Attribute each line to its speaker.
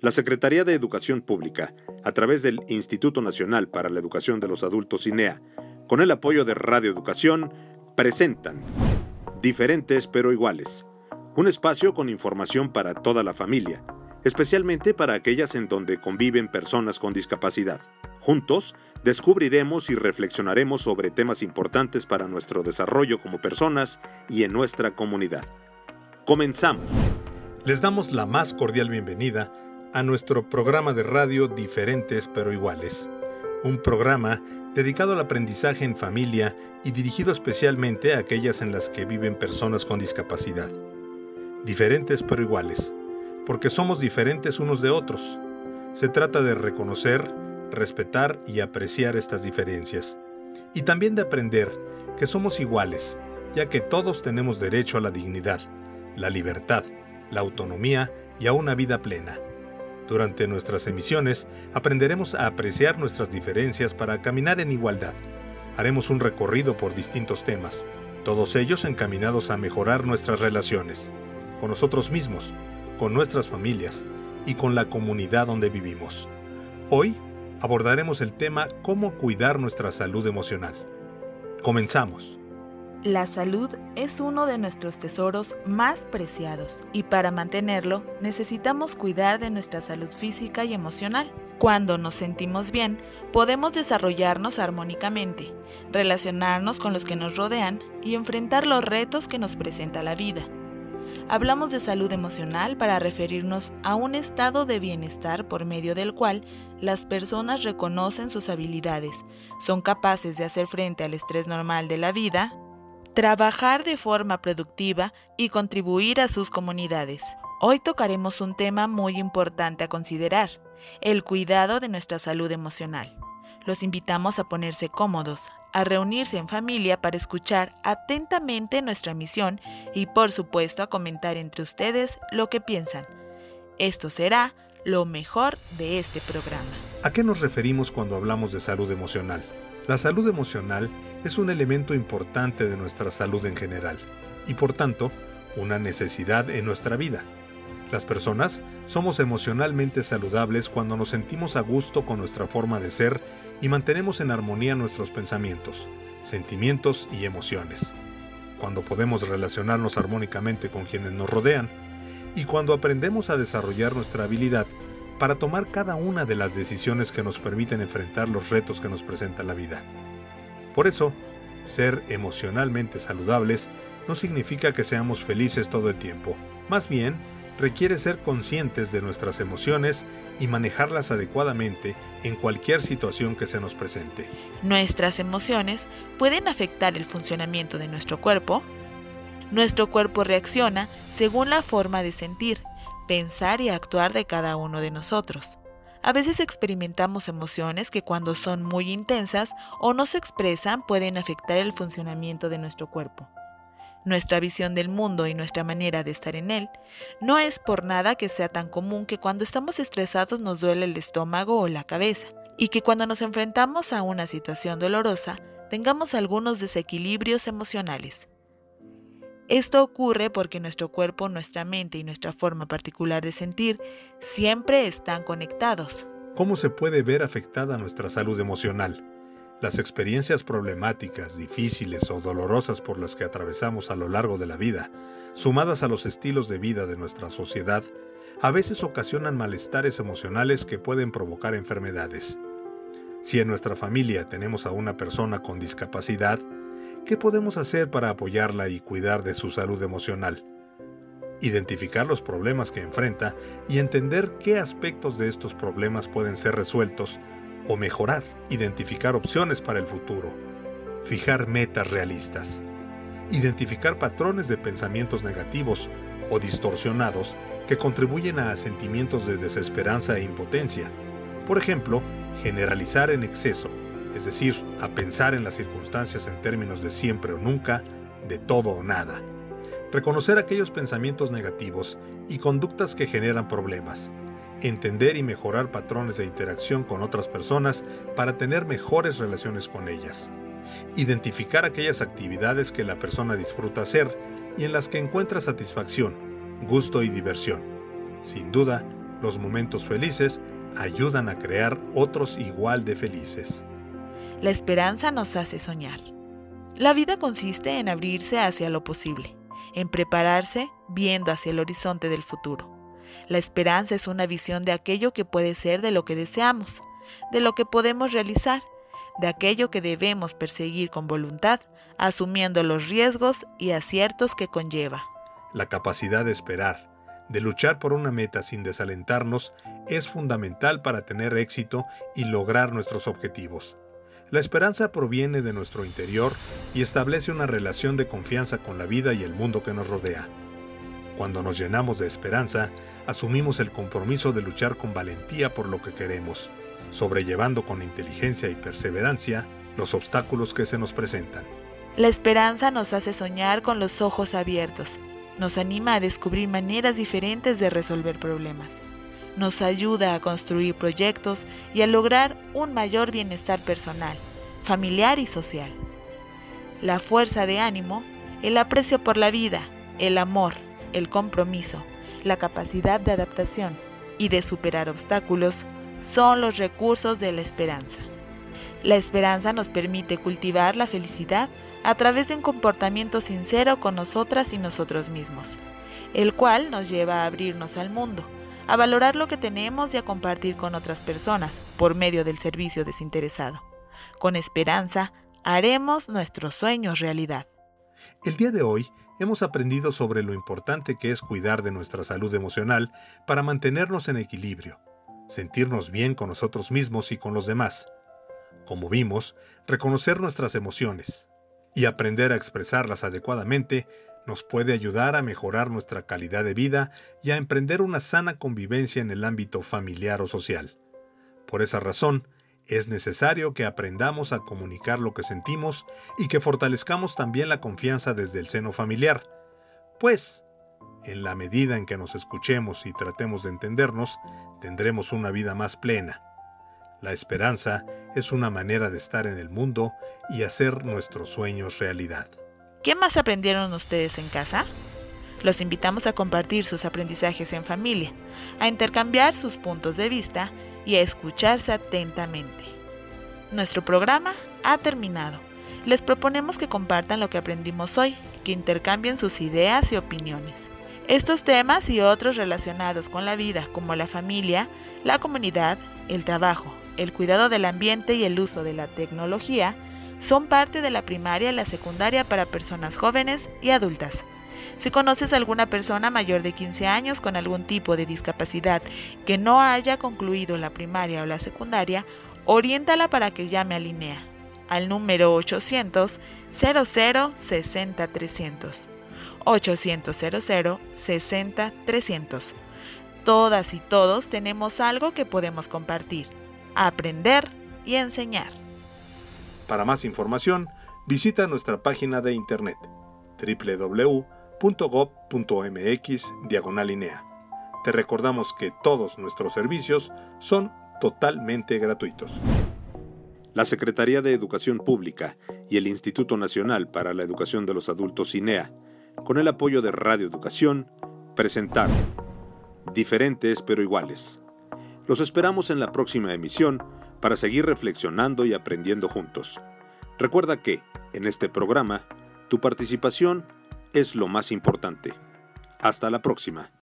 Speaker 1: La Secretaría de Educación Pública, a través del Instituto Nacional para la Educación de los Adultos INEA, con el apoyo de Radio Educación, presentan Diferentes pero iguales, un espacio con información para toda la familia, especialmente para aquellas en donde conviven personas con discapacidad. Juntos, descubriremos y reflexionaremos sobre temas importantes para nuestro desarrollo como personas y en nuestra comunidad. Comenzamos.
Speaker 2: Les damos la más cordial bienvenida a nuestro programa de radio Diferentes pero iguales, un programa dedicado al aprendizaje en familia y dirigido especialmente a aquellas en las que viven personas con discapacidad. Diferentes pero iguales, porque somos diferentes unos de otros. Se trata de reconocer, respetar y apreciar estas diferencias, y también de aprender que somos iguales, ya que todos tenemos derecho a la dignidad, la libertad, la autonomía y a una vida plena. Durante nuestras emisiones aprenderemos a apreciar nuestras diferencias para caminar en igualdad. Haremos un recorrido por distintos temas, todos ellos encaminados a mejorar nuestras relaciones, con nosotros mismos, con nuestras familias y con la comunidad donde vivimos. Hoy abordaremos el tema cómo cuidar nuestra salud emocional. Comenzamos.
Speaker 3: La salud es uno de nuestros tesoros más preciados y para mantenerlo necesitamos cuidar de nuestra salud física y emocional. Cuando nos sentimos bien, podemos desarrollarnos armónicamente, relacionarnos con los que nos rodean y enfrentar los retos que nos presenta la vida. Hablamos de salud emocional para referirnos a un estado de bienestar por medio del cual las personas reconocen sus habilidades, son capaces de hacer frente al estrés normal de la vida, trabajar de forma productiva y contribuir a sus comunidades. Hoy tocaremos un tema muy importante a considerar, el cuidado de nuestra salud emocional. Los invitamos a ponerse cómodos, a reunirse en familia para escuchar atentamente nuestra misión y por supuesto a comentar entre ustedes lo que piensan. Esto será lo mejor de este programa.
Speaker 2: ¿A qué nos referimos cuando hablamos de salud emocional? La salud emocional es un elemento importante de nuestra salud en general y por tanto una necesidad en nuestra vida. Las personas somos emocionalmente saludables cuando nos sentimos a gusto con nuestra forma de ser y mantenemos en armonía nuestros pensamientos, sentimientos y emociones. Cuando podemos relacionarnos armónicamente con quienes nos rodean y cuando aprendemos a desarrollar nuestra habilidad para tomar cada una de las decisiones que nos permiten enfrentar los retos que nos presenta la vida. Por eso, ser emocionalmente saludables no significa que seamos felices todo el tiempo, más bien requiere ser conscientes de nuestras emociones y manejarlas adecuadamente en cualquier situación que se nos presente.
Speaker 3: Nuestras emociones pueden afectar el funcionamiento de nuestro cuerpo. Nuestro cuerpo reacciona según la forma de sentir, pensar y actuar de cada uno de nosotros. A veces experimentamos emociones que cuando son muy intensas o no se expresan pueden afectar el funcionamiento de nuestro cuerpo. Nuestra visión del mundo y nuestra manera de estar en él no es por nada que sea tan común que cuando estamos estresados nos duele el estómago o la cabeza, y que cuando nos enfrentamos a una situación dolorosa tengamos algunos desequilibrios emocionales. Esto ocurre porque nuestro cuerpo, nuestra mente y nuestra forma particular de sentir siempre están conectados.
Speaker 2: ¿Cómo se puede ver afectada nuestra salud emocional? Las experiencias problemáticas, difíciles o dolorosas por las que atravesamos a lo largo de la vida, sumadas a los estilos de vida de nuestra sociedad, a veces ocasionan malestares emocionales que pueden provocar enfermedades. Si en nuestra familia tenemos a una persona con discapacidad, ¿Qué podemos hacer para apoyarla y cuidar de su salud emocional? Identificar los problemas que enfrenta y entender qué aspectos de estos problemas pueden ser resueltos o mejorar. Identificar opciones para el futuro. Fijar metas realistas. Identificar patrones de pensamientos negativos o distorsionados que contribuyen a sentimientos de desesperanza e impotencia. Por ejemplo, generalizar en exceso es decir, a pensar en las circunstancias en términos de siempre o nunca, de todo o nada. Reconocer aquellos pensamientos negativos y conductas que generan problemas. Entender y mejorar patrones de interacción con otras personas para tener mejores relaciones con ellas. Identificar aquellas actividades que la persona disfruta hacer y en las que encuentra satisfacción, gusto y diversión. Sin duda, Los momentos felices ayudan a crear otros igual de felices.
Speaker 3: La esperanza nos hace soñar. La vida consiste en abrirse hacia lo posible, en prepararse viendo hacia el horizonte del futuro. La esperanza es una visión de aquello que puede ser de lo que deseamos, de lo que podemos realizar, de aquello que debemos perseguir con voluntad, asumiendo los riesgos y aciertos que conlleva.
Speaker 2: La capacidad de esperar, de luchar por una meta sin desalentarnos, es fundamental para tener éxito y lograr nuestros objetivos. La esperanza proviene de nuestro interior y establece una relación de confianza con la vida y el mundo que nos rodea. Cuando nos llenamos de esperanza, asumimos el compromiso de luchar con valentía por lo que queremos, sobrellevando con inteligencia y perseverancia los obstáculos que se nos presentan.
Speaker 3: La esperanza nos hace soñar con los ojos abiertos, nos anima a descubrir maneras diferentes de resolver problemas nos ayuda a construir proyectos y a lograr un mayor bienestar personal, familiar y social. La fuerza de ánimo, el aprecio por la vida, el amor, el compromiso, la capacidad de adaptación y de superar obstáculos son los recursos de la esperanza. La esperanza nos permite cultivar la felicidad a través de un comportamiento sincero con nosotras y nosotros mismos, el cual nos lleva a abrirnos al mundo a valorar lo que tenemos y a compartir con otras personas por medio del servicio desinteresado. Con esperanza, haremos nuestros sueños realidad.
Speaker 2: El día de hoy hemos aprendido sobre lo importante que es cuidar de nuestra salud emocional para mantenernos en equilibrio, sentirnos bien con nosotros mismos y con los demás. Como vimos, reconocer nuestras emociones y aprender a expresarlas adecuadamente nos puede ayudar a mejorar nuestra calidad de vida y a emprender una sana convivencia en el ámbito familiar o social. Por esa razón, es necesario que aprendamos a comunicar lo que sentimos y que fortalezcamos también la confianza desde el seno familiar, pues, en la medida en que nos escuchemos y tratemos de entendernos, tendremos una vida más plena. La esperanza es una manera de estar en el mundo y hacer nuestros sueños realidad.
Speaker 3: ¿Qué más aprendieron ustedes en casa? Los invitamos a compartir sus aprendizajes en familia, a intercambiar sus puntos de vista y a escucharse atentamente. Nuestro programa ha terminado. Les proponemos que compartan lo que aprendimos hoy, que intercambien sus ideas y opiniones. Estos temas y otros relacionados con la vida, como la familia, la comunidad, el trabajo, el cuidado del ambiente y el uso de la tecnología, son parte de la primaria y la secundaria para personas jóvenes y adultas. Si conoces a alguna persona mayor de 15 años con algún tipo de discapacidad que no haya concluido la primaria o la secundaria, oriéntala para que llame a Linea al número 800 00 60 300. 800 00 60 300. Todas y todos tenemos algo que podemos compartir, aprender y enseñar.
Speaker 2: Para más información, visita nuestra página de internet www.gov.mx diagonalinea. Te recordamos que todos nuestros servicios son totalmente gratuitos.
Speaker 1: La Secretaría de Educación Pública y el Instituto Nacional para la Educación de los Adultos INEA, con el apoyo de Radio Educación, presentaron Diferentes pero iguales. Los esperamos en la próxima emisión para seguir reflexionando y aprendiendo juntos. Recuerda que, en este programa, tu participación es lo más importante. Hasta la próxima.